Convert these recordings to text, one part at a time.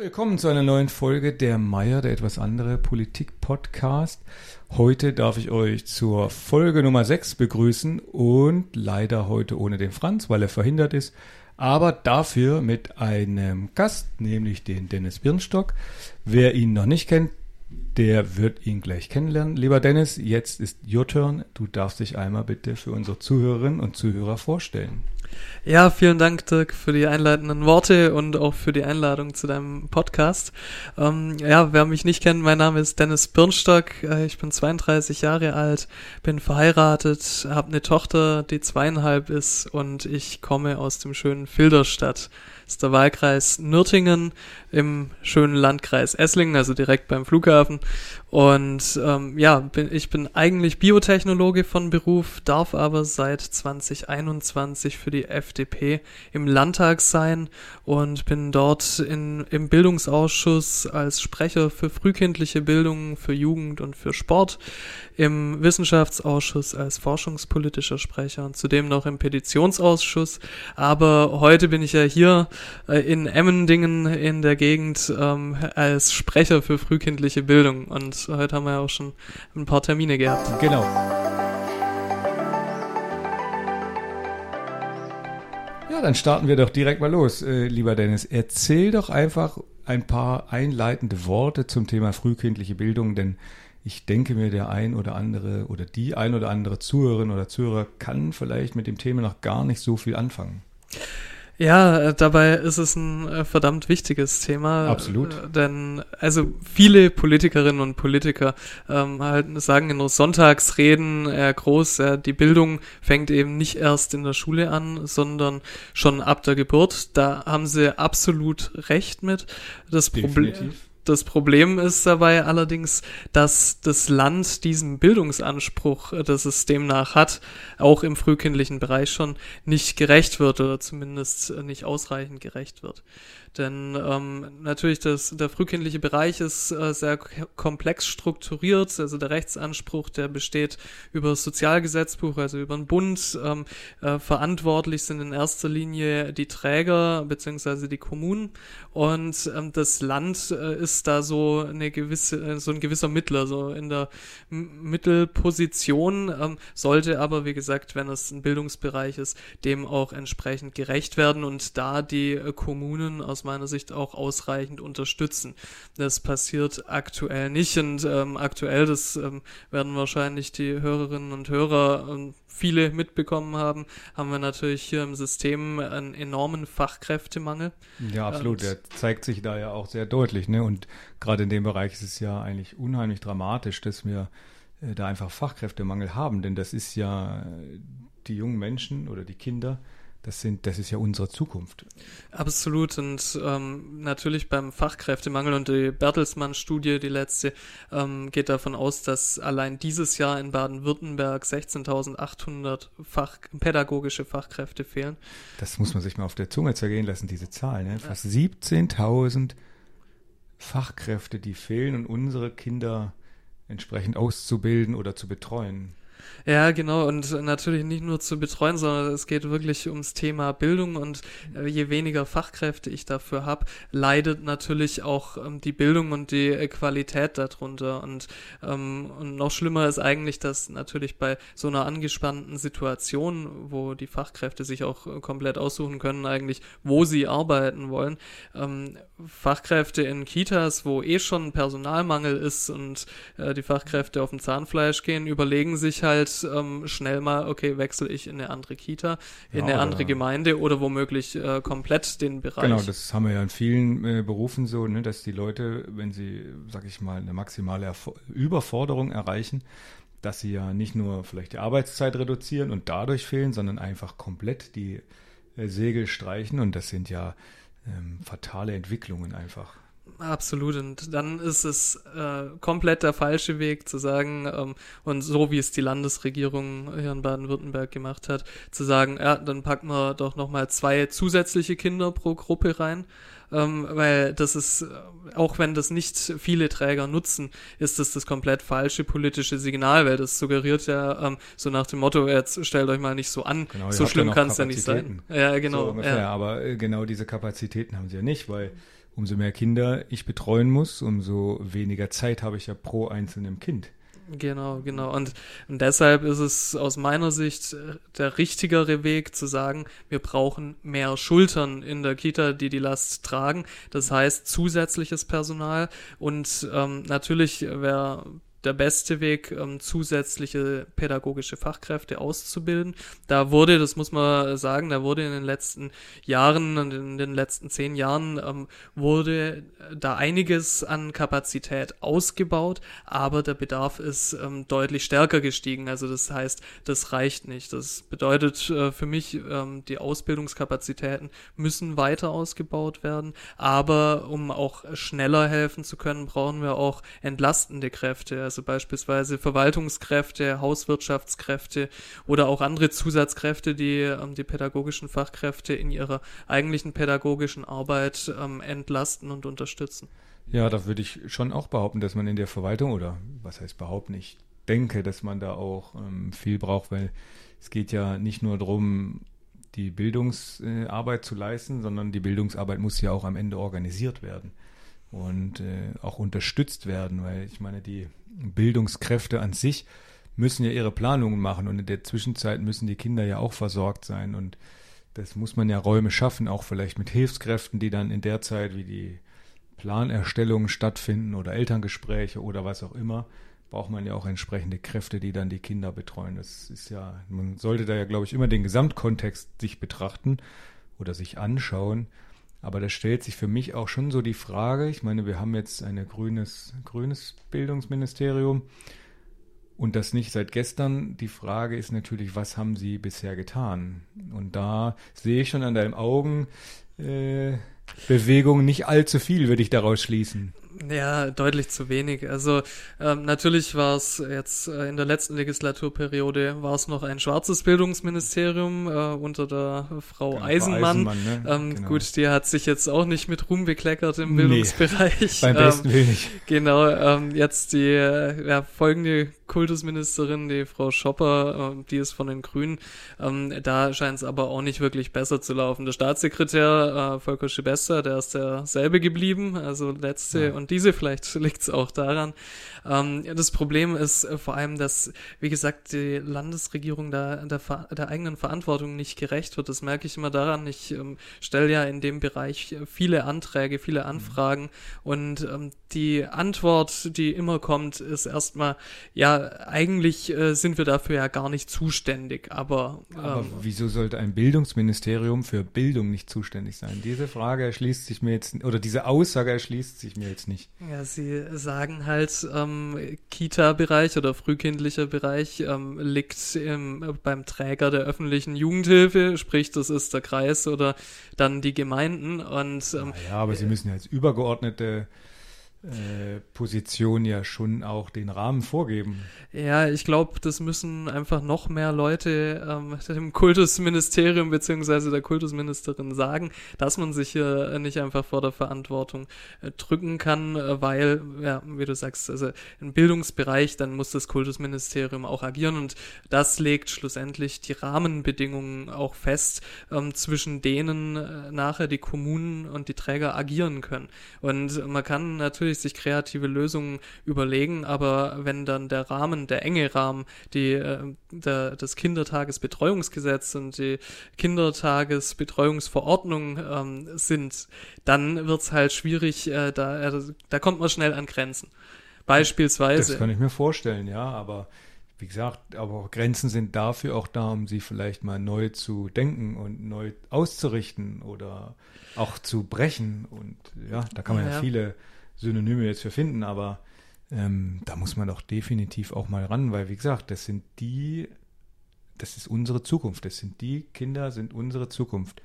Willkommen zu einer neuen Folge der Meier, der etwas andere Politik-Podcast. Heute darf ich euch zur Folge Nummer 6 begrüßen und leider heute ohne den Franz, weil er verhindert ist, aber dafür mit einem Gast, nämlich den Dennis Birnstock. Wer ihn noch nicht kennt, der wird ihn gleich kennenlernen. Lieber Dennis, jetzt ist your turn. Du darfst dich einmal bitte für unsere Zuhörerinnen und Zuhörer vorstellen. Ja, vielen Dank, Dirk, für die einleitenden Worte und auch für die Einladung zu deinem Podcast. Ähm, ja, wer mich nicht kennt, mein Name ist Dennis Birnstock. Äh, ich bin 32 Jahre alt, bin verheiratet, habe eine Tochter, die zweieinhalb ist und ich komme aus dem schönen Filderstadt. Ist der Wahlkreis Nürtingen im schönen Landkreis Esslingen, also direkt beim Flughafen. Und ähm, ja, bin, ich bin eigentlich Biotechnologe von Beruf, darf aber seit 2021 für die FDP im Landtag sein und bin dort in, im Bildungsausschuss als Sprecher für frühkindliche Bildung, für Jugend und für Sport, im Wissenschaftsausschuss als forschungspolitischer Sprecher und zudem noch im Petitionsausschuss. Aber heute bin ich ja hier äh, in Emmendingen in der Gegend ähm, als Sprecher für frühkindliche Bildung. Und heute haben wir ja auch schon ein paar Termine gehabt. Genau. Ja, dann starten wir doch direkt mal los, äh, lieber Dennis. Erzähl doch einfach ein paar einleitende Worte zum Thema frühkindliche Bildung, denn ich denke mir, der ein oder andere oder die ein oder andere Zuhörerin oder Zuhörer kann vielleicht mit dem Thema noch gar nicht so viel anfangen. Ja, äh, dabei ist es ein äh, verdammt wichtiges Thema. Absolut. Äh, denn also viele Politikerinnen und Politiker ähm, halt sagen in Sonntagsreden äh, groß, äh, die Bildung fängt eben nicht erst in der Schule an, sondern schon ab der Geburt. Da haben sie absolut recht mit. Das Problem das Problem ist dabei allerdings, dass das Land diesem Bildungsanspruch, äh, das es demnach hat, auch im frühkindlichen Bereich schon nicht gerecht wird oder zumindest äh, nicht ausreichend gerecht wird. Denn ähm, natürlich das, der frühkindliche Bereich ist äh, sehr komplex strukturiert. Also der Rechtsanspruch, der besteht über das Sozialgesetzbuch, also über den Bund. Ähm, äh, verantwortlich sind in erster Linie die Träger beziehungsweise die Kommunen. Und ähm, das Land äh, ist da so eine gewisse, äh, so ein gewisser Mittler, so in der Mittelposition, ähm, sollte aber, wie gesagt, wenn es ein Bildungsbereich ist, dem auch entsprechend gerecht werden und da die äh, Kommunen aus meiner Sicht auch ausreichend unterstützen. Das passiert aktuell nicht und ähm, aktuell, das ähm, werden wahrscheinlich die Hörerinnen und Hörer ähm, viele mitbekommen haben, haben wir natürlich hier im System einen enormen Fachkräftemangel. Ja, absolut. Und Der zeigt sich da ja auch sehr deutlich. Ne? Und gerade in dem Bereich ist es ja eigentlich unheimlich dramatisch, dass wir äh, da einfach Fachkräftemangel haben. Denn das ist ja äh, die jungen Menschen oder die Kinder, das, sind, das ist ja unsere Zukunft. Absolut. Und ähm, natürlich beim Fachkräftemangel und die Bertelsmann-Studie, die letzte, ähm, geht davon aus, dass allein dieses Jahr in Baden-Württemberg 16.800 Fach, pädagogische Fachkräfte fehlen. Das muss man sich mal auf der Zunge zergehen lassen, diese Zahl. Ne? Fast ja. 17.000 Fachkräfte, die fehlen und unsere Kinder entsprechend auszubilden oder zu betreuen. Ja, genau. Und natürlich nicht nur zu betreuen, sondern es geht wirklich ums Thema Bildung. Und äh, je weniger Fachkräfte ich dafür habe, leidet natürlich auch ähm, die Bildung und die äh, Qualität darunter. Und, ähm, und noch schlimmer ist eigentlich, dass natürlich bei so einer angespannten Situation, wo die Fachkräfte sich auch äh, komplett aussuchen können, eigentlich, wo sie arbeiten wollen, ähm, Fachkräfte in Kitas, wo eh schon Personalmangel ist und äh, die Fachkräfte auf dem Zahnfleisch gehen, überlegen sich halt ähm, schnell mal, okay, wechsle ich in eine andere Kita, in ja, eine andere Gemeinde oder womöglich äh, komplett den Bereich. Genau, das haben wir ja in vielen äh, Berufen so, ne, dass die Leute, wenn sie, sag ich mal, eine maximale Erf Überforderung erreichen, dass sie ja nicht nur vielleicht die Arbeitszeit reduzieren und dadurch fehlen, sondern einfach komplett die äh, Segel streichen und das sind ja ähm, fatale Entwicklungen einfach. Absolut. Und dann ist es äh, komplett der falsche Weg zu sagen, ähm, und so wie es die Landesregierung hier in Baden-Württemberg gemacht hat, zu sagen, ja, dann packen wir doch nochmal zwei zusätzliche Kinder pro Gruppe rein. Ähm, weil das ist, auch wenn das nicht viele Träger nutzen, ist das das komplett falsche politische Signal, weil das suggeriert ja ähm, so nach dem Motto, jetzt stellt euch mal nicht so an, genau, so schlimm kann es ja nicht sein. Ja, genau. So ungefähr, ja. Aber äh, genau diese Kapazitäten haben sie ja nicht, weil umso mehr Kinder ich betreuen muss, umso weniger Zeit habe ich ja pro einzelnem Kind. Genau, genau. Und, und deshalb ist es aus meiner Sicht äh, der richtigere Weg zu sagen, wir brauchen mehr Schultern in der Kita, die die Last tragen. Das heißt zusätzliches Personal und ähm, natürlich wäre der beste Weg, ähm, zusätzliche pädagogische Fachkräfte auszubilden. Da wurde, das muss man sagen, da wurde in den letzten Jahren und in den letzten zehn Jahren ähm, wurde da einiges an Kapazität ausgebaut, aber der Bedarf ist ähm, deutlich stärker gestiegen. Also das heißt, das reicht nicht. Das bedeutet äh, für mich, ähm, die Ausbildungskapazitäten müssen weiter ausgebaut werden, aber um auch schneller helfen zu können, brauchen wir auch entlastende Kräfte also beispielsweise Verwaltungskräfte, Hauswirtschaftskräfte oder auch andere Zusatzkräfte, die ähm, die pädagogischen Fachkräfte in ihrer eigentlichen pädagogischen Arbeit ähm, entlasten und unterstützen. Ja, da würde ich schon auch behaupten, dass man in der Verwaltung oder was heißt behaupten, ich denke, dass man da auch ähm, viel braucht, weil es geht ja nicht nur darum, die Bildungsarbeit zu leisten, sondern die Bildungsarbeit muss ja auch am Ende organisiert werden und äh, auch unterstützt werden, weil ich meine, die Bildungskräfte an sich müssen ja ihre Planungen machen und in der Zwischenzeit müssen die Kinder ja auch versorgt sein und das muss man ja Räume schaffen, auch vielleicht mit Hilfskräften, die dann in der Zeit, wie die Planerstellungen stattfinden oder Elterngespräche oder was auch immer, braucht man ja auch entsprechende Kräfte, die dann die Kinder betreuen. Das ist ja, man sollte da ja, glaube ich, immer den Gesamtkontext sich betrachten oder sich anschauen aber da stellt sich für mich auch schon so die Frage, ich meine, wir haben jetzt ein grünes, grünes Bildungsministerium und das nicht seit gestern. Die Frage ist natürlich, was haben sie bisher getan? Und da sehe ich schon an deinen Augen äh, Bewegung nicht allzu viel, würde ich daraus schließen. Ja, deutlich zu wenig. Also ähm, natürlich war es jetzt äh, in der letzten Legislaturperiode war es noch ein schwarzes Bildungsministerium äh, unter der Frau genau, Eisenmann. Eisenmann ne? ähm, genau. Gut, die hat sich jetzt auch nicht mit Ruhm bekleckert im Bildungsbereich. Nee, beim besten ähm, Willen nicht. Genau, ähm, jetzt die äh, ja, folgende Kultusministerin, die Frau Schopper, äh, die ist von den Grünen. Ähm, da scheint es aber auch nicht wirklich besser zu laufen. Der Staatssekretär äh, Volker Schibester, der ist derselbe geblieben, also letzte ja. und diese, vielleicht liegt es auch daran. Ähm, das Problem ist äh, vor allem, dass, wie gesagt, die Landesregierung da der, der eigenen Verantwortung nicht gerecht wird. Das merke ich immer daran. Ich ähm, stelle ja in dem Bereich viele Anträge, viele mhm. Anfragen mhm. und ähm, die Antwort, die immer kommt, ist erstmal, ja, eigentlich äh, sind wir dafür ja gar nicht zuständig, aber. aber ähm, wieso sollte ein Bildungsministerium für Bildung nicht zuständig sein? Diese Frage erschließt sich mir jetzt, oder diese Aussage erschließt sich mir jetzt nicht. Ja, Sie sagen halt, ähm, Kita-Bereich oder frühkindlicher Bereich ähm, liegt im, beim Träger der öffentlichen Jugendhilfe, sprich, das ist der Kreis oder dann die Gemeinden und. Ähm, ja, aber Sie müssen ja als übergeordnete Position ja schon auch den Rahmen vorgeben. Ja, ich glaube, das müssen einfach noch mehr Leute ähm, dem Kultusministerium beziehungsweise der Kultusministerin sagen, dass man sich hier nicht einfach vor der Verantwortung äh, drücken kann, äh, weil, ja, wie du sagst, also im Bildungsbereich, dann muss das Kultusministerium auch agieren und das legt schlussendlich die Rahmenbedingungen auch fest, ähm, zwischen denen äh, nachher die Kommunen und die Träger agieren können. Und man kann natürlich natürlich sich kreative Lösungen überlegen, aber wenn dann der Rahmen, der enge Rahmen, die, äh, der, das Kindertagesbetreuungsgesetz und die Kindertagesbetreuungsverordnung ähm, sind, dann wird es halt schwierig, äh, da, äh, da kommt man schnell an Grenzen. Beispielsweise. Das kann ich mir vorstellen, ja, aber wie gesagt, aber Grenzen sind dafür auch da, um sie vielleicht mal neu zu denken und neu auszurichten oder auch zu brechen. Und ja, da kann man ja, ja viele Synonyme jetzt für finden, aber ähm, da muss man doch definitiv auch mal ran, weil wie gesagt, das sind die, das ist unsere Zukunft. Das sind die Kinder, sind unsere Zukunft.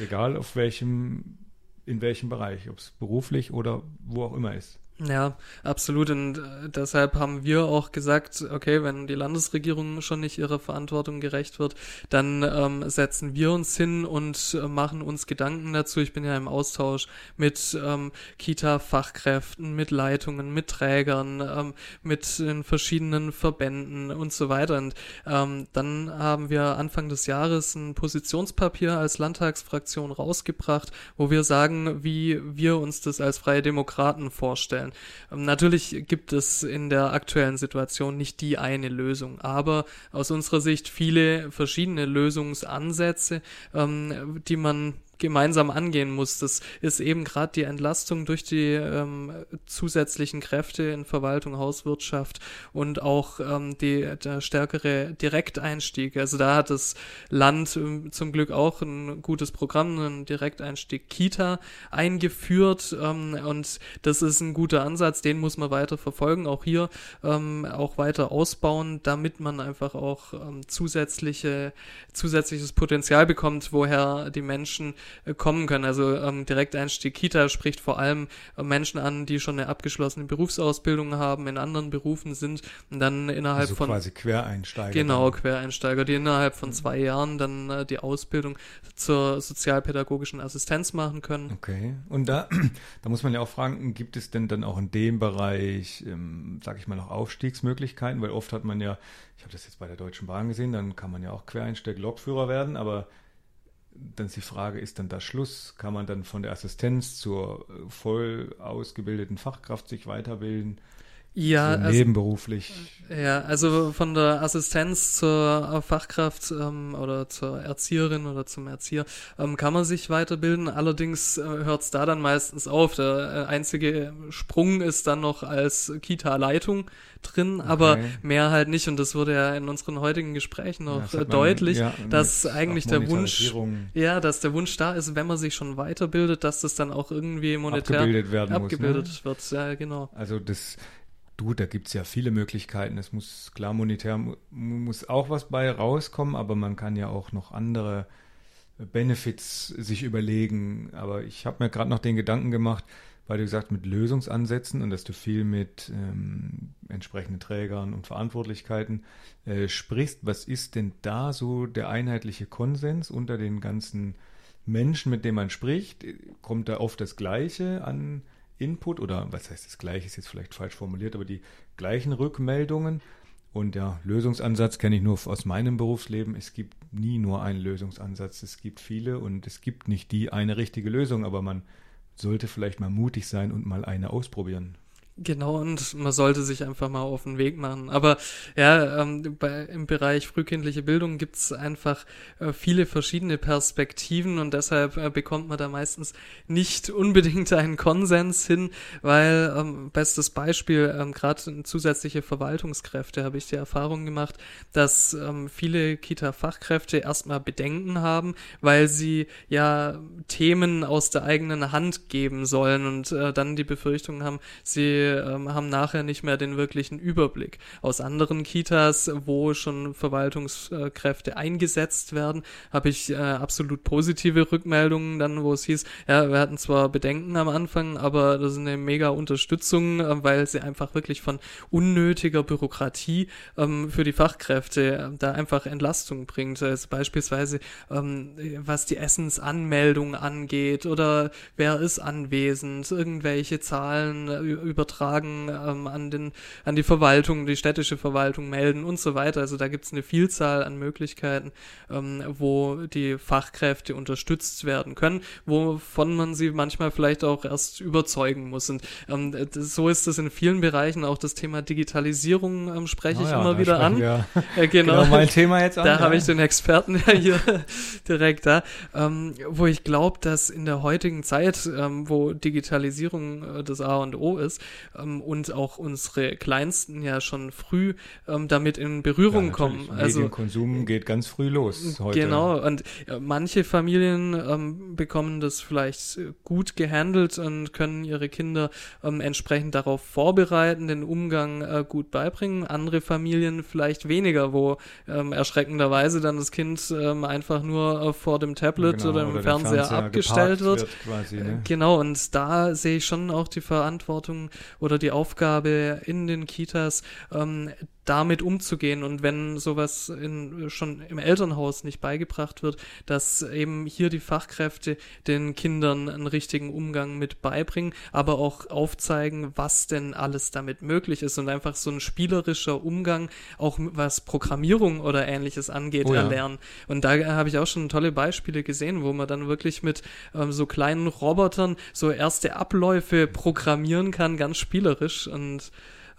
Egal auf welchem, in welchem Bereich, ob es beruflich oder wo auch immer ist. Ja, absolut. Und äh, deshalb haben wir auch gesagt, okay, wenn die Landesregierung schon nicht ihrer Verantwortung gerecht wird, dann ähm, setzen wir uns hin und äh, machen uns Gedanken dazu. Ich bin ja im Austausch mit ähm, Kita-Fachkräften, mit Leitungen, mit Trägern, ähm, mit den verschiedenen Verbänden und so weiter. Und ähm, dann haben wir Anfang des Jahres ein Positionspapier als Landtagsfraktion rausgebracht, wo wir sagen, wie wir uns das als Freie Demokraten vorstellen vorstellen. Ähm, natürlich gibt es in der aktuellen Situation nicht die eine Lösung, aber aus unserer Sicht viele verschiedene Lösungsansätze, ähm, die man gemeinsam angehen muss. Das ist eben gerade die Entlastung durch die ähm, zusätzlichen Kräfte in Verwaltung, Hauswirtschaft und auch ähm, die, der stärkere Direkteinstieg. Also da hat das Land ähm, zum Glück auch ein gutes Programm, einen Direkteinstieg Kita eingeführt ähm, und das ist ein guter Ansatz, den muss man weiter verfolgen, auch hier ähm, auch weiter ausbauen, damit man einfach auch ähm, zusätzliche, zusätzliches Potenzial bekommt, woher die Menschen kommen können. Also ähm, Direkteinstieg Kita spricht vor allem äh, Menschen an, die schon eine abgeschlossene Berufsausbildung haben, in anderen Berufen sind und dann innerhalb also von quasi Quereinsteiger. Genau. Quereinsteiger, die innerhalb von mhm. zwei Jahren dann äh, die Ausbildung zur sozialpädagogischen Assistenz machen können. Okay. Und da, da muss man ja auch fragen, gibt es denn dann auch in dem Bereich, ähm, sag ich mal, noch Aufstiegsmöglichkeiten? Weil oft hat man ja, ich habe das jetzt bei der Deutschen Bahn gesehen, dann kann man ja auch Quereinsteig Lokführer werden, aber dann ist die Frage, ist dann da Schluss? Kann man dann von der Assistenz zur äh, voll ausgebildeten Fachkraft sich weiterbilden? Ja, so nebenberuflich. Also, ja, also von der Assistenz zur Fachkraft ähm, oder zur Erzieherin oder zum Erzieher ähm, kann man sich weiterbilden. Allerdings äh, hört es da dann meistens auf. Der äh, einzige Sprung ist dann noch als Kita-Leitung drin, okay. aber mehr halt nicht. Und das wurde ja in unseren heutigen Gesprächen noch ja, deutlich, man, ja, dass eigentlich der Wunsch, ja, dass der Wunsch da ist, wenn man sich schon weiterbildet, dass das dann auch irgendwie monetär abgebildet werden abgebildet muss, ne? wird. Ja, genau. Also das Du, da gibt es ja viele Möglichkeiten. Es muss klar monetär muss auch was bei rauskommen, aber man kann ja auch noch andere Benefits sich überlegen. Aber ich habe mir gerade noch den Gedanken gemacht, weil du gesagt mit Lösungsansätzen und dass du viel mit ähm, entsprechenden Trägern und Verantwortlichkeiten äh, sprichst. Was ist denn da so der einheitliche Konsens unter den ganzen Menschen, mit denen man spricht? Kommt da oft das Gleiche an Input oder was heißt das gleiche, ist jetzt vielleicht falsch formuliert, aber die gleichen Rückmeldungen. Und der Lösungsansatz kenne ich nur aus meinem Berufsleben. Es gibt nie nur einen Lösungsansatz. Es gibt viele und es gibt nicht die eine richtige Lösung, aber man sollte vielleicht mal mutig sein und mal eine ausprobieren. Genau, und man sollte sich einfach mal auf den Weg machen. Aber ja, ähm, bei, im Bereich frühkindliche Bildung gibt's einfach äh, viele verschiedene Perspektiven und deshalb äh, bekommt man da meistens nicht unbedingt einen Konsens hin, weil ähm, bestes Beispiel, ähm, gerade zusätzliche Verwaltungskräfte habe ich die Erfahrung gemacht, dass ähm, viele Kita-Fachkräfte erstmal Bedenken haben, weil sie ja Themen aus der eigenen Hand geben sollen und äh, dann die Befürchtung haben, sie ähm, haben nachher nicht mehr den wirklichen Überblick. Aus anderen Kitas, wo schon Verwaltungskräfte eingesetzt werden, habe ich äh, absolut positive Rückmeldungen dann, wo es hieß, ja, wir hatten zwar Bedenken am Anfang, aber das ist eine mega Unterstützung, äh, weil sie einfach wirklich von unnötiger Bürokratie ähm, für die Fachkräfte äh, da einfach Entlastung bringt. Also beispielsweise, ähm, was die Essensanmeldung angeht oder wer ist anwesend, irgendwelche Zahlen äh, übertragen ähm, an, den, an die Verwaltung, die städtische Verwaltung melden und so weiter. Also da gibt es eine Vielzahl an Möglichkeiten, ähm, wo die Fachkräfte unterstützt werden können, wovon man sie manchmal vielleicht auch erst überzeugen muss. Und ähm, so ist es in vielen Bereichen. Auch das Thema Digitalisierung ähm, spreche oh ja, ich immer wieder an. Ja. Äh, genau. genau. mein Thema jetzt an. Da ja. habe ich den Experten ja hier direkt da, ähm, wo ich glaube, dass in der heutigen Zeit, ähm, wo Digitalisierung äh, das A und O ist, ähm, und auch unsere Kleinsten ja schon früh ähm, damit in Berührung ja, kommen. Also Medienkonsum geht ganz früh los heute. Genau, und äh, manche Familien ähm, bekommen das vielleicht gut gehandelt und können ihre Kinder ähm, entsprechend darauf vorbereiten, den Umgang äh, gut beibringen. Andere Familien vielleicht weniger, wo ähm, erschreckenderweise dann das Kind ähm, einfach nur äh, vor dem Tablet genau, oder im oder Fernseher, Fernseher, abgestellt wird. wird quasi, ne? Genau, und da sehe ich schon auch die Verantwortung oder die Aufgabe in den Kitas, ähm, damit umzugehen und wenn sowas in, schon im Elternhaus nicht beigebracht wird, dass eben hier die Fachkräfte den Kindern einen richtigen Umgang mit beibringen, aber auch aufzeigen, was denn alles damit möglich ist und einfach so ein spielerischer Umgang, auch was Programmierung oder ähnliches angeht, oh ja. erlernen. Und da habe ich auch schon tolle Beispiele gesehen, wo man dann wirklich mit ähm, so kleinen Robotern so erste Abläufe programmieren kann, ganz spielerisch und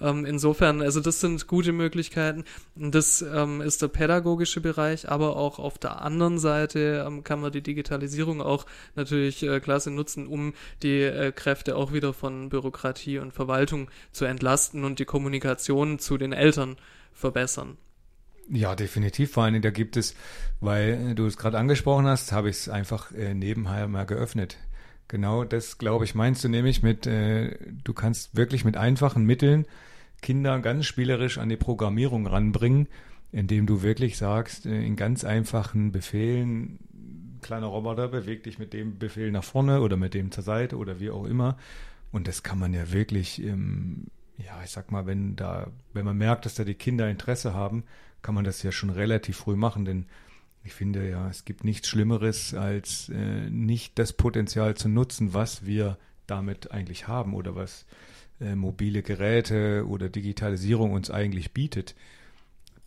ähm, insofern, also das sind gute Möglichkeiten. Das ähm, ist der pädagogische Bereich, aber auch auf der anderen Seite ähm, kann man die Digitalisierung auch natürlich äh, klasse nutzen, um die äh, Kräfte auch wieder von Bürokratie und Verwaltung zu entlasten und die Kommunikation zu den Eltern verbessern. Ja, definitiv. Vor allem, da gibt es, weil du es gerade angesprochen hast, habe ich es einfach äh, nebenher mal geöffnet. Genau das, glaube ich, meinst du nämlich mit, äh, du kannst wirklich mit einfachen Mitteln Kinder ganz spielerisch an die Programmierung ranbringen, indem du wirklich sagst, äh, in ganz einfachen Befehlen, kleiner Roboter, beweg dich mit dem Befehl nach vorne oder mit dem zur Seite oder wie auch immer. Und das kann man ja wirklich, ähm, ja, ich sag mal, wenn da, wenn man merkt, dass da die Kinder Interesse haben, kann man das ja schon relativ früh machen, denn ich finde ja, es gibt nichts Schlimmeres, als äh, nicht das Potenzial zu nutzen, was wir damit eigentlich haben oder was äh, mobile Geräte oder Digitalisierung uns eigentlich bietet.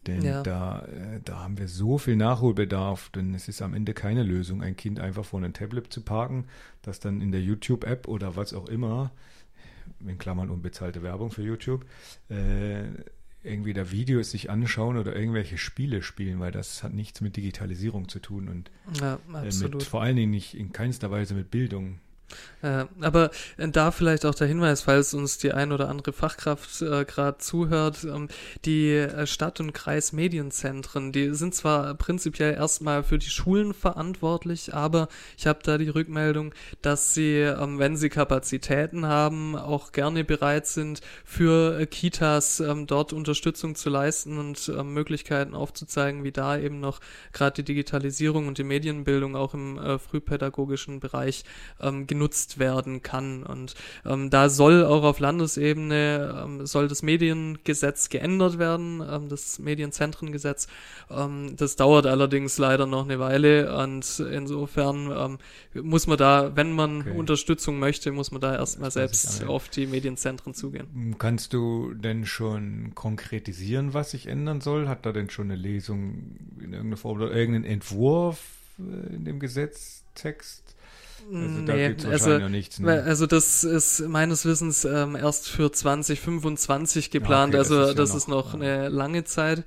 Denn ja. da, äh, da haben wir so viel Nachholbedarf, denn es ist am Ende keine Lösung, ein Kind einfach vor ein Tablet zu parken, das dann in der YouTube-App oder was auch immer, in Klammern unbezahlte Werbung für YouTube, äh, irgendwie da Videos sich anschauen oder irgendwelche Spiele spielen, weil das hat nichts mit Digitalisierung zu tun und ja, äh, mit, vor allen Dingen nicht in keinster Weise mit Bildung. Äh, aber da vielleicht auch der Hinweis, falls uns die ein oder andere Fachkraft äh, gerade zuhört, ähm, die äh, Stadt- und Kreismedienzentren, die sind zwar prinzipiell erstmal für die Schulen verantwortlich, aber ich habe da die Rückmeldung, dass sie, ähm, wenn sie Kapazitäten haben, auch gerne bereit sind, für äh, Kitas ähm, dort Unterstützung zu leisten und ähm, Möglichkeiten aufzuzeigen, wie da eben noch gerade die Digitalisierung und die Medienbildung auch im äh, frühpädagogischen Bereich ähm, genutzt werden kann. Und ähm, da soll auch auf Landesebene ähm, soll das Mediengesetz geändert werden, ähm, das Medienzentrengesetz. Ähm, das dauert allerdings leider noch eine Weile und insofern ähm, muss man da, wenn man okay. Unterstützung möchte, muss man da erstmal selbst auf die Medienzentren zugehen. Kannst du denn schon konkretisieren, was sich ändern soll? Hat da denn schon eine Lesung in irgendeiner Form oder irgendeinen Entwurf äh, in dem Gesetztext? Also da nee, also, noch nichts. Ne? Also das ist meines Wissens ähm, erst für 2025 geplant. Ja, okay, also das ist, das ja ist noch, noch ja. eine lange Zeit.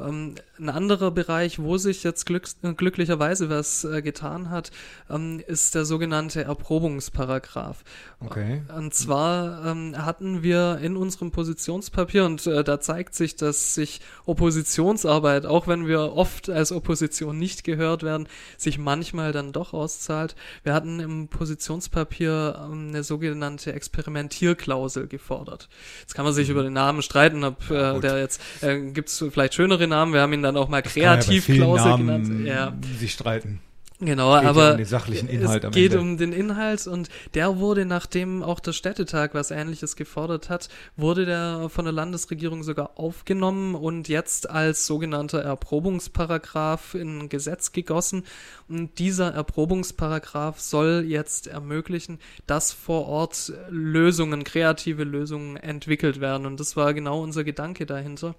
Ähm, ein anderer Bereich, wo sich jetzt glück, glücklicherweise was äh, getan hat, ähm, ist der sogenannte Erprobungsparagraph. Okay. Und zwar ähm, hatten wir in unserem Positionspapier, und äh, da zeigt sich, dass sich Oppositionsarbeit, auch wenn wir oft als Opposition nicht gehört werden, sich manchmal dann doch auszahlt. Wir hatten im Positionspapier ähm, eine sogenannte Experimentierklausel gefordert. Jetzt kann man sich mhm. über den Namen streiten, ob äh, der jetzt, äh, gibt es vielleicht schönere Namen. Wir haben ihn dann auch mal Kreativklausel ja genannt. Ja. sich streiten. Genau, geht aber um den sachlichen Inhalt es geht Ende. um den Inhalt und der wurde, nachdem auch der Städtetag was ähnliches gefordert hat, wurde der von der Landesregierung sogar aufgenommen und jetzt als sogenannter Erprobungsparagraph in Gesetz gegossen. Und dieser Erprobungsparagraph soll jetzt ermöglichen, dass vor Ort Lösungen, kreative Lösungen entwickelt werden. Und das war genau unser Gedanke dahinter.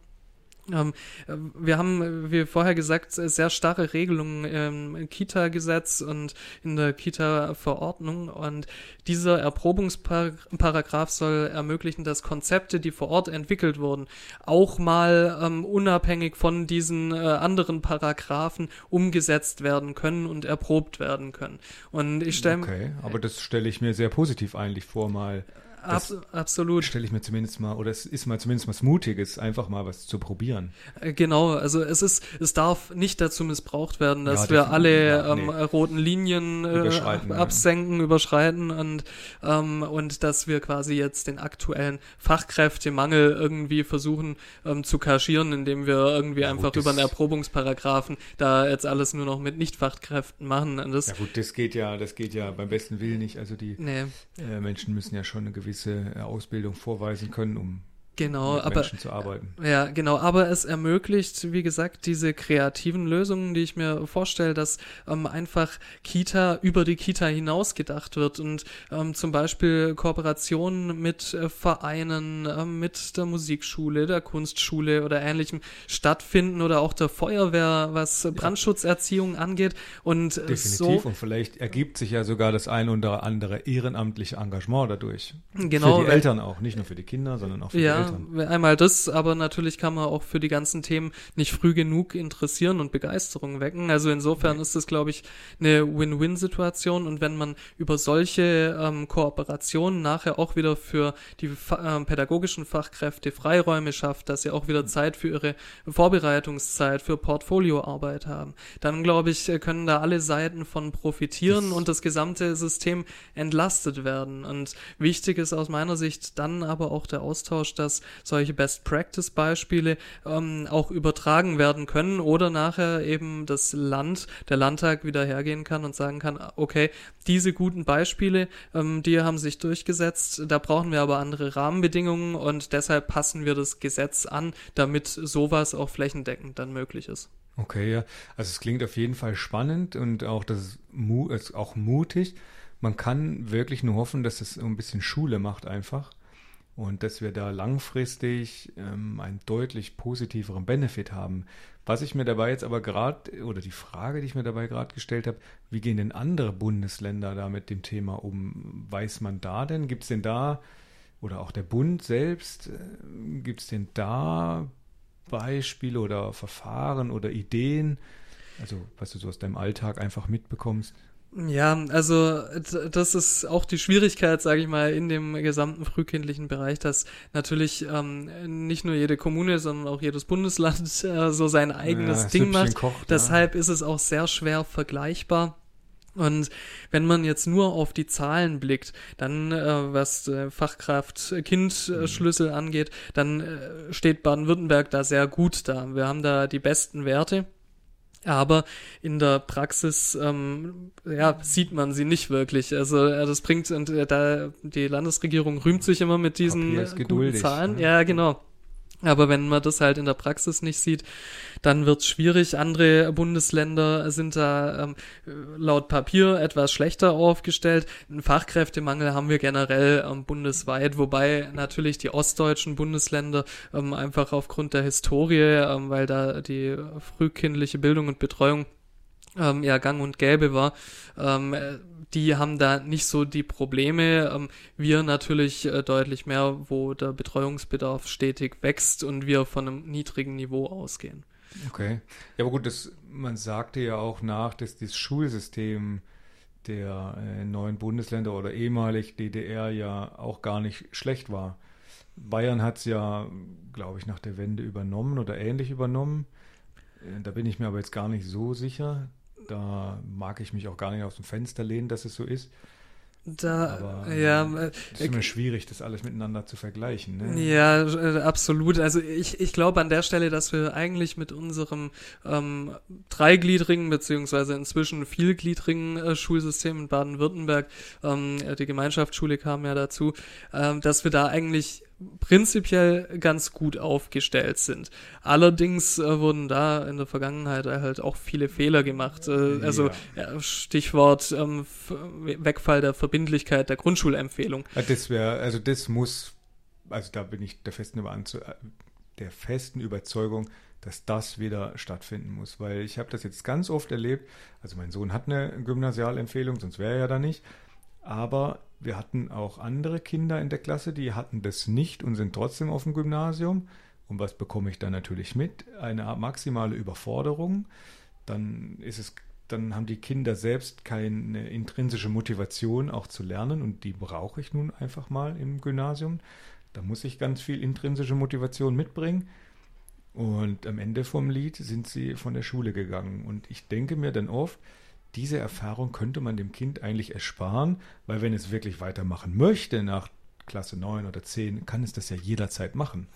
Ähm, wir haben, wie vorher gesagt, sehr starre Regelungen im Kita-Gesetz und in der Kita-Verordnung. Und dieser Erprobungsparagraph soll ermöglichen, dass Konzepte, die vor Ort entwickelt wurden, auch mal ähm, unabhängig von diesen äh, anderen Paragraphen umgesetzt werden können und erprobt werden können. Und ich stelle Okay, aber das stelle ich mir sehr positiv eigentlich vor, mal Abs absolut. Stelle ich mir zumindest mal, oder es ist mal zumindest was Mutiges, einfach mal was zu probieren. Äh, genau, also es ist, es darf nicht dazu missbraucht werden, dass ja, wir alle ja, ähm, roten Linien äh, absenken, ja. überschreiten und, ähm, und dass wir quasi jetzt den aktuellen Fachkräftemangel irgendwie versuchen ähm, zu kaschieren, indem wir irgendwie einfach gut, über einen Erprobungsparagraphen da jetzt alles nur noch mit Nichtfachkräften machen. Und das, ja gut, das geht ja, das geht ja beim besten Willen nicht. Also die nee. äh, Menschen müssen ja schon eine gewisse gewisse Ausbildung vorweisen können, um Genau, mit aber Menschen zu arbeiten. ja, genau, aber es ermöglicht, wie gesagt, diese kreativen Lösungen, die ich mir vorstelle, dass ähm, einfach Kita über die Kita hinaus gedacht wird und ähm, zum Beispiel Kooperationen mit äh, Vereinen, ähm, mit der Musikschule, der Kunstschule oder ähnlichem stattfinden oder auch der Feuerwehr, was Brandschutzerziehung angeht und äh, Definitiv. so Und vielleicht ergibt sich ja sogar das ein oder andere ehrenamtliche Engagement dadurch. Genau, Für die Eltern auch, nicht nur für die Kinder, sondern auch für die Ja, Eltern. einmal das, aber natürlich kann man auch für die ganzen Themen nicht früh genug interessieren und Begeisterung wecken. Also insofern ist das, glaube ich, eine Win-Win-Situation. Und wenn man über solche ähm, Kooperationen nachher auch wieder für die ähm, pädagogischen Fachkräfte Freiräume schafft, dass sie auch wieder Zeit für ihre Vorbereitungszeit, für Portfolioarbeit haben, dann glaube ich, äh, können da alle Seiten von profitieren Das- und das gesamte System entlastet werden. Und wichtig ist aus meiner Sicht dann aber auch der Austausch, dass solche Best-Practice-Beispiele ähm, auch übertragen werden können oder nachher eben das Land, der Landtag wieder hergehen kann und sagen kann, okay, diese guten Beispiele, ähm, die haben sich durchgesetzt, da brauchen wir aber andere Rahmenbedingungen und deshalb passen wir das Gesetz an, damit sowas auch flächendeckend dann möglich ist. Okay, ja. Also es klingt auf jeden Fall spannend und auch das mu ist auch mutig. Man kann wirklich nur hoffen, dass es ein bisschen Schule macht einfach und dass wir da langfristig ähm, einen deutlich positiveren Benefit haben. Was ich mir dabei jetzt aber gerade, oder die Frage, die ich mir dabei gerade gestellt habe, wie gehen denn andere Bundesländer da mit dem Thema um? Weiß man da denn? Gibt es denn da, oder auch der Bund selbst, gibt es denn da Beispiele oder Verfahren oder Ideen? Also, was du so aus deinem Alltag einfach mitbekommst? Ja, also das ist auch die Schwierigkeit, sage ich mal, in dem gesamten frühkindlichen Bereich, dass natürlich ähm, nicht nur jede Kommune, sondern auch jedes Bundesland äh, so sein eigenes das Ding macht. kocht, Deshalb ist es auch sehr schwer vergleichbar. Und wenn man jetzt nur auf die Zahlen blickt, dann äh, was äh, Fachkraft-Kind-Schlüssel angeht, dann äh, steht Baden-Württemberg da sehr gut da. Wir haben da die besten Werte. Aber in der Praxis ähm, ja, sieht man sie nicht wirklich. Also äh, das bringt und äh, da die Landesregierung rühmt sich immer mit diesen guten Zahlen. ne? Ja, genau. Aber wenn man das halt in der Praxis nicht sieht, dann wird's schwierig. Andere Bundesländer sind da ähm, laut Papier etwas schlechter aufgestellt. Einen Fachkräftemangel haben wir generell ähm, bundesweit, wobei natürlich die ostdeutschen Bundesländer ähm, einfach aufgrund der Historie, ähm, weil da die frühkindliche Bildung und Betreuung ähm, ja gang und gäbe war, ähm, äh, die haben da nicht so die Probleme. Ähm, wir natürlich äh, deutlich mehr, wo der Betreuungsbedarf stetig wächst und wir von einem niedrigen Niveau ausgehen. Okay. Ja, aber gut, das, man sagte ja auch nach, dass das Schulsystem der äh, neuen Bundesländer oder ehemalig DDR ja auch gar nicht schlecht war. Bayern hat es ja, glaube ich, nach der Wende übernommen oder ähnlich übernommen. Äh, Da bin ich mir aber jetzt gar nicht so sicher. Da mag ich mich auch gar nicht aus dem Fenster lehnen, dass es so ist. Da, Aber ja, äh, äh, es ist immer schwierig, das alles miteinander zu vergleichen. Ne? Ja, äh, absolut. Also ich, ich glaube an der Stelle, dass wir eigentlich mit unserem ähm, dreigliedrigen beziehungsweise inzwischen vielgliedrigen äh, Schulsystem in Baden-Württemberg, ähm, äh, die Gemeinschaftsschule kam ja dazu, ähm, dass wir da eigentlich prinzipiell ganz gut aufgestellt sind. Allerdings äh, wurden da in der Vergangenheit halt auch viele Fehler gemacht. Äh, also ja, Stichwort ähm, Wegfall der Verbindlichkeit der Grundschulempfehlung. Ja, Das wäre, also das muss, also da bin ich der festen, Überanzu der festen Überzeugung, dass das wieder stattfinden muss, weil ich habe das jetzt ganz oft erlebt. Also mein Sohn hat eine Gymnasialempfehlung, sonst wäre er ja da nicht. Aber wir hatten auch andere Kinder in der Klasse, die hatten das nicht und sind trotzdem auf dem Gymnasium. Und was bekomme ich dann natürlich mit? Eine maximale Überforderung. Dann ist es, dann haben die Kinder selbst keine intrinsische Motivation auch zu lernen und die brauche ich nun einfach mal im Gymnasium. Da muss ich ganz viel intrinsische Motivation mitbringen. Und am Ende vom Lied sind sie von der Schule gegangen. Und ich denke mir dann oft, diese Erfahrung könnte man dem Kind eigentlich ersparen, weil wenn es wirklich weitermachen möchte nach Klasse 9 oder 10, kann es das ja jederzeit machen.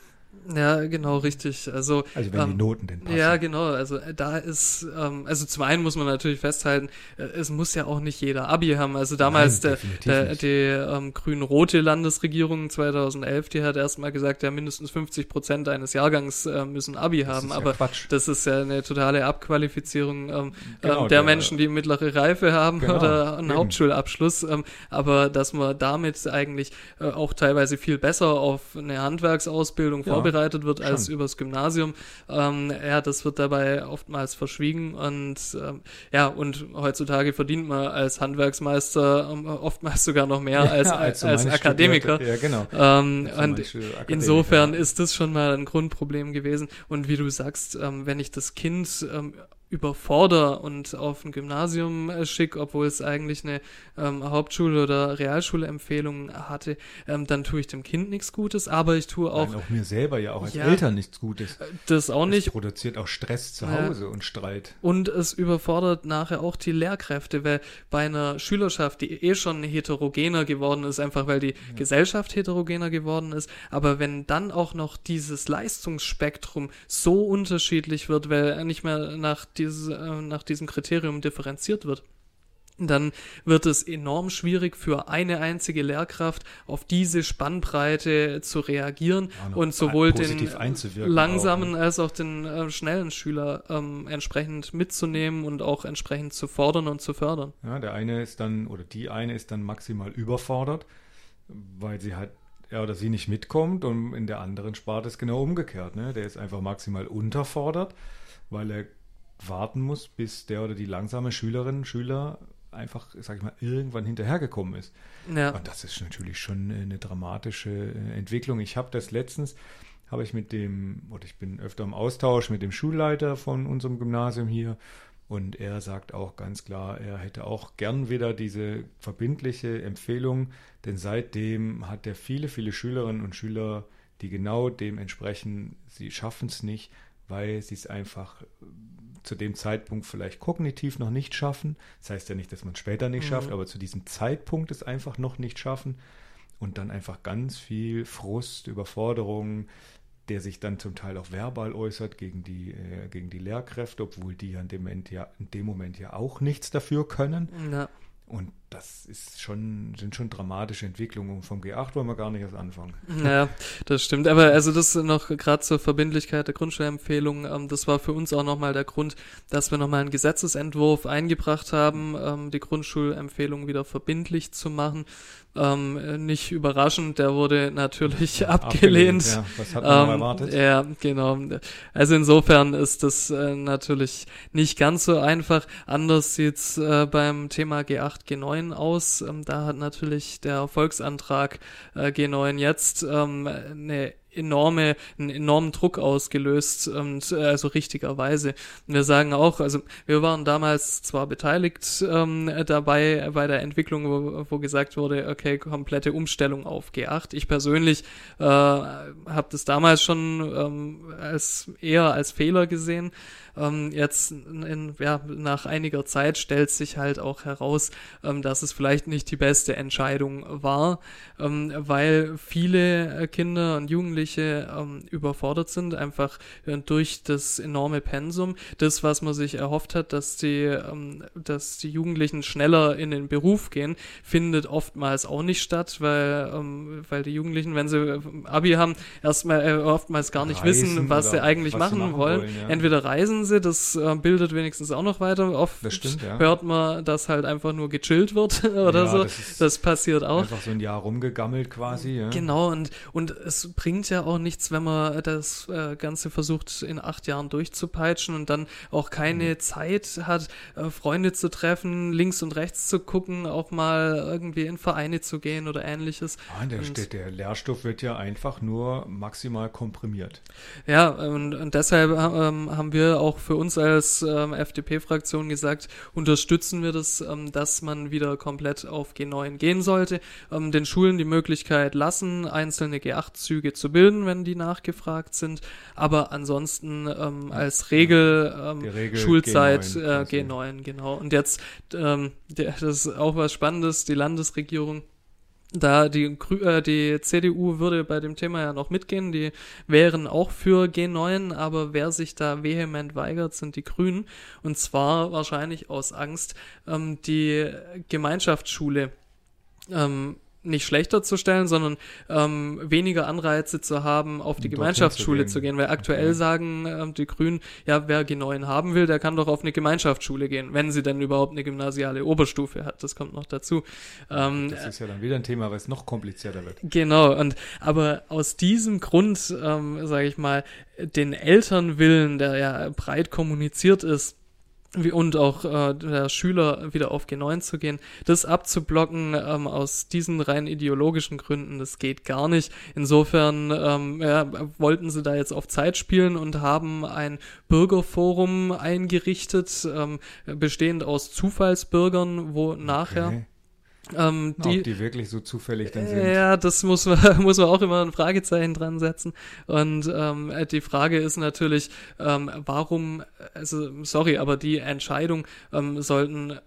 Ja, genau, richtig. Also, also wenn ähm, die Noten denn passen. Ja, genau. Also äh, da ist, ähm, also zum einen muss man natürlich festhalten, äh, es muss ja auch nicht jeder Abi haben. Also damals Nein, der, der, die ähm, grün-rote Landesregierung 2011, die hat erstmal gesagt, ja mindestens 50 Prozent eines Jahrgangs äh, müssen Abi haben. Aber ja das ist ja eine totale Abqualifizierung ähm, genau, der, der, Menschen, die mittlere Reife haben genau, oder einen eben. Hauptschulabschluss. Ähm, aber dass man damit eigentlich äh, auch teilweise viel besser auf eine Handwerksausbildung ja. Vorbereitet wird als Schon. übers Gymnasium. Ähm, ja, das wird dabei oftmals verschwiegen und ähm, ja, und heutzutage verdient man als Handwerksmeister ähm, oftmals sogar noch mehr ja, als, als, als Akademiker. Ja, genau. Ähm, und insofern ist das schon mal ein Grundproblem gewesen. Und wie du sagst, ähm, wenn ich das Kind ähm, überforder und auf ein Gymnasium äh, schick, obwohl es eigentlich eine ähm, Hauptschule- oder Realschule-Empfehlung hatte, ähm, dann tue ich dem Kind nichts Gutes, aber ich tue auch... Nein, auch mir selber ja auch als ja, Eltern nichts Gutes. Äh, das auch nicht. Es produziert auch Stress zu Hause ja. und Streit. Und es überfordert nachher auch die Lehrkräfte, weil bei einer Schülerschaft, die eh schon heterogener geworden ist, einfach weil die ja. Gesellschaft heterogener geworden ist, aber wenn dann auch noch dieses Leistungsspektrum so unterschiedlich wird, weil nicht mehr nach diese, äh, nach diesem Kriterium differenziert wird, dann wird es enorm schwierig für eine einzige Lehrkraft auf diese Spannbreite zu reagieren ja, und sowohl den langsamen auch, ne? als auch den äh, schnellen Schüler ähm, entsprechend mitzunehmen und auch entsprechend zu fordern und zu fördern. Ja, der eine ist dann oder die eine ist dann maximal überfordert, weil sie halt er oder sie nicht mitkommt und in der anderen Sparte ist genau umgekehrt. Ne? Der ist einfach maximal unterfordert, weil er warten muss, bis der oder die langsame Schülerin, Schüler einfach, sag ich mal, irgendwann hinterhergekommen ist. Ja. Und das ist natürlich schon eine dramatische äh, Entwicklung. Ich habe das letztens, habe ich mit dem, oder ich bin öfter im Austausch mit dem Schulleiter von unserem Gymnasium hier und er sagt auch ganz klar, er hätte auch gern wieder diese verbindliche Empfehlung, denn seitdem hat er viele, viele Schülerinnen und Schüler, die genau dem entsprechen, sie schaffen es nicht, weil sie es einfach zu dem Zeitpunkt vielleicht kognitiv noch nicht schaffen. Das heißt ja nicht, dass man es später nicht mhm. schafft, aber zu diesem Zeitpunkt es einfach noch nicht schaffen und dann einfach ganz viel Frust, Überforderung, der sich dann zum Teil auch verbal äußert gegen die, äh, gegen die Lehrkräfte, obwohl die in dem Moment ja, in dem Moment ja auch nichts dafür können. Ja. Und das ist schon, sind schon dramatische Entwicklungen. Vom G8 wollen wir gar nicht erst anfangen. Ja, das stimmt. Aber also das noch gerade zur Verbindlichkeit der Grundschulempfehlung, ähm, das war für uns auch nochmal der Grund, dass wir nochmal einen Gesetzesentwurf eingebracht haben, ähm, die Grundschulempfehlung wieder verbindlich zu machen. Ähm, nicht überraschend, der wurde natürlich abgelehnt. abgelehnt ja. Was hat man ähm, erwartet? Ja, genau. Also insofern ist das äh, natürlich nicht ganz so einfach. Anders sieht's äh, beim Thema G8, G9 aus. Ähm, da hat natürlich der Volksantrag äh, G9 jetzt ähm, eine enorme, einen enormen Druck ausgelöst und äh, also richtigerweise. Wir sagen auch, also wir waren damals zwar beteiligt ähm, dabei bei der Entwicklung, wo, wo gesagt wurde, okay, komplette Umstellung auf G8. Ich persönlich äh, habe das damals schon ähm, als eher als Fehler gesehen. Ähm, jetzt in, ja, nach einiger Zeit stellt sich halt auch heraus, ähm, dass es vielleicht nicht die beste Entscheidung war, ähm, weil viele Kinder und Jugendliche ähm, überfordert sind, einfach äh, durch das enorme Pensum. Das, was man sich erhofft hat, dass die, ähm, dass die Jugendlichen schneller in den Beruf gehen, findet oftmals auch nicht statt, weil, ähm, weil die Jugendlichen, wenn sie Abi haben, erstmal äh, oftmals gar nicht reisen wissen, was sie eigentlich machen, machen, wollen. wollen ja. Entweder reisen sie, das äh, bildet wenigstens auch noch weiter. Oft stimmt, ja. hört man, dass halt einfach nur gechillt wird oder ja, so. Das, das, passiert auch. Einfach so ein Jahr rumgegammelt quasi. Ja. Genau, und, und es bringt ja auch nichts, wenn man das äh, Ganze versucht, in acht Jahren durchzupeitschen und dann auch keine mhm. Zeit hat, äh, Freunde zu treffen, links und rechts zu gucken, auch mal irgendwie in Vereine zu gehen oder ähnliches. Ah, der, und, der Lehrstoff wird ja einfach nur maximal komprimiert. Ja, und, und deshalb ähm, haben wir auch für uns als ähm, FDP-Fraktion gesagt, unterstützen wir das, ähm, dass man wieder komplett auf G9 gehen sollte, ähm, den Schulen die Möglichkeit lassen, einzelne G8-Züge zu bilden, wenn die nachgefragt sind, aber ansonsten ähm, als Regel, ähm, Regel Schulzeit G9, äh, G9, genau. Und jetzt, ähm, der, das ist auch was Spannendes, die Landesregierung da die, äh, die CDU würde bei dem Thema ja noch mitgehen, die wären auch für G9, aber wer sich da vehement weigert, sind die Grünen. Und zwar wahrscheinlich aus Angst, ähm, die Gemeinschaftsschule ähm, nicht schlechter zu stellen, sondern ähm, weniger Anreize zu haben, auf die Gemeinschaftsschule zu gehen. Weil aktuell okay. sagen ähm, die Grünen, ja, wer G9 haben will, der kann doch auf eine Gemeinschaftsschule gehen, wenn sie denn überhaupt eine gymnasiale Oberstufe hat. Das kommt noch dazu. Ähm, das ist ja dann wieder ein Thema, weil es noch komplizierter wird. Genau, und aber aus diesem Grund, ähm, sage ich mal, den Elternwillen, der ja breit kommuniziert ist, und auch äh, der Schüler wieder auf G9 zu gehen, das abzublocken ähm, aus diesen rein ideologischen Gründen, das geht gar nicht. Insofern ähm, ja, wollten sie da jetzt auf Zeit spielen und haben ein Bürgerforum eingerichtet, ähm, bestehend aus Zufallsbürgern, wo nachher ähm, die, Ob die wirklich so zufällig dann sind. Ja, das muss man, muss man auch immer ein Fragezeichen dran setzen. Und ähm, die Frage ist natürlich, ähm, warum, also sorry, aber die Entscheidung ähm, sollten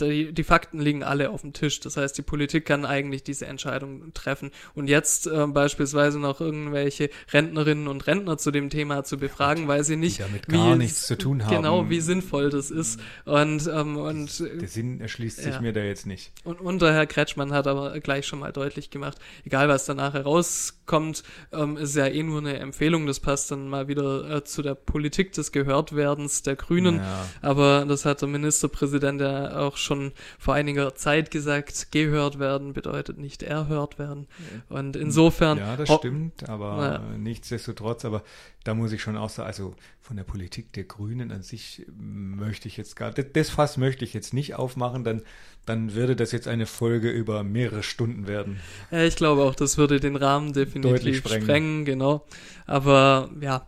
die, die Fakten liegen alle auf dem Tisch. Das heißt, die Politik kann eigentlich diese Entscheidung treffen. Und jetzt äh, beispielsweise noch irgendwelche Rentnerinnen und Rentner zu dem Thema zu befragen, weil sie nicht damit gar wie, nichts zu tun haben. Genau, wie sinnvoll das ist. Und, ähm, und der Sinn erschließt sich ja. mir da jetzt nicht. Und, und der Herr Kretschmann hat aber gleich schon mal deutlich gemacht, egal was danach herauskommt, ähm, ist ja eh nur eine Empfehlung. Das passt dann mal wieder äh, zu der Politik des Gehörtwerdens der Grünen. Ja. Aber das hat der Ministerpräsident ja auch schon schon vor einiger Zeit gesagt, gehört werden bedeutet nicht erhört werden. Und insofern. Ja, das stimmt, aber ja. nichtsdestotrotz, aber da muss ich schon auch sagen, also von der Politik der Grünen an sich möchte ich jetzt gar, das Fass möchte ich jetzt nicht aufmachen, dann, dann würde das jetzt eine Folge über mehrere Stunden werden. Ja, ich glaube auch, das würde den Rahmen definitiv sprengen. sprengen, genau. Aber ja,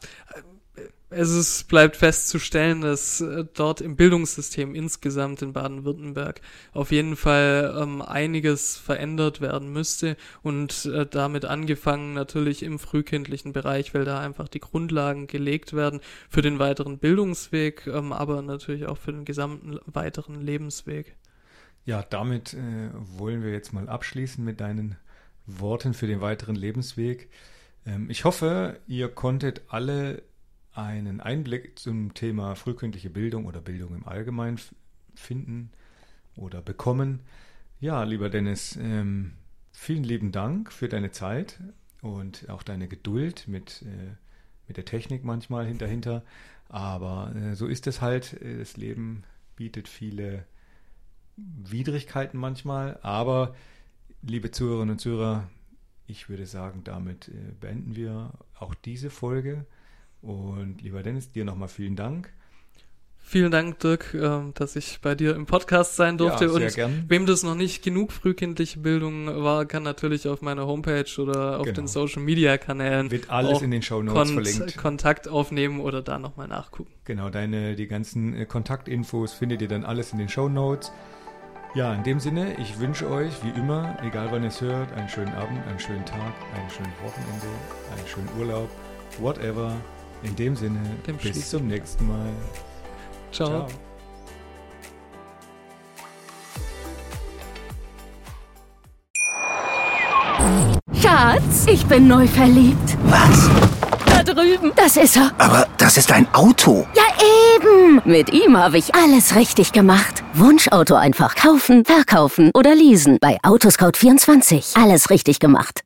es ist, bleibt festzustellen, dass äh, dort im Bildungssystem insgesamt in Baden-Württemberg auf jeden Fall ähm, einiges verändert werden müsste und äh, damit angefangen natürlich im frühkindlichen Bereich, weil da einfach die Grundlagen gelegt werden für den weiteren Bildungsweg, ähm, aber natürlich auch für den gesamten weiteren Lebensweg. Ja, damit äh, wollen wir jetzt mal abschließen mit deinen Worten für den weiteren Lebensweg. Ähm, ich hoffe, ihr konntet alle einen Einblick zum Thema frühkindliche Bildung oder Bildung im Allgemeinen finden oder bekommen. Ja, lieber Dennis, ähm, vielen lieben Dank für deine Zeit und auch deine Geduld mit, äh, mit der Technik manchmal hinterhinter. Aber äh, so ist es halt. Das Leben bietet viele Widrigkeiten manchmal. Aber, liebe Zuhörerinnen und Zuhörer, ich würde sagen, damit äh, beenden wir auch diese Folge. Und lieber Dennis, dir nochmal vielen Dank. Vielen Dank, Dirk, ähm, dass ich bei dir im Podcast sein durfte. Ja, sehr und gern. wem das noch nicht genug frühkindliche Bildung war, kann natürlich auf meiner Homepage oder auf genau. den Social Media Kanälen wird alles in den Show Notes verlinkt. Kontakt aufnehmen oder da nochmal nachgucken. Genau, deine die ganzen äh, Kontaktinfos findet ihr dann alles in den Show Notes. Ja, in dem Sinne, ich wünsche euch wie immer, egal wann ihr es hört, einen schönen Abend, einen schönen Tag, einen schönen Wochenende, einen schönen Urlaub, whatever. In dem Sinne, dem bis zum nächsten Mal. Ciao. Ciao. Schatz, ich bin neu verliebt. Was? Da drüben. Das ist er. Aber das ist ein Auto. Ja, eben. Mit ihm habe ich alles richtig gemacht. Wunschauto einfach kaufen, verkaufen oder leasen. Bei Autoscout24. Alles richtig gemacht.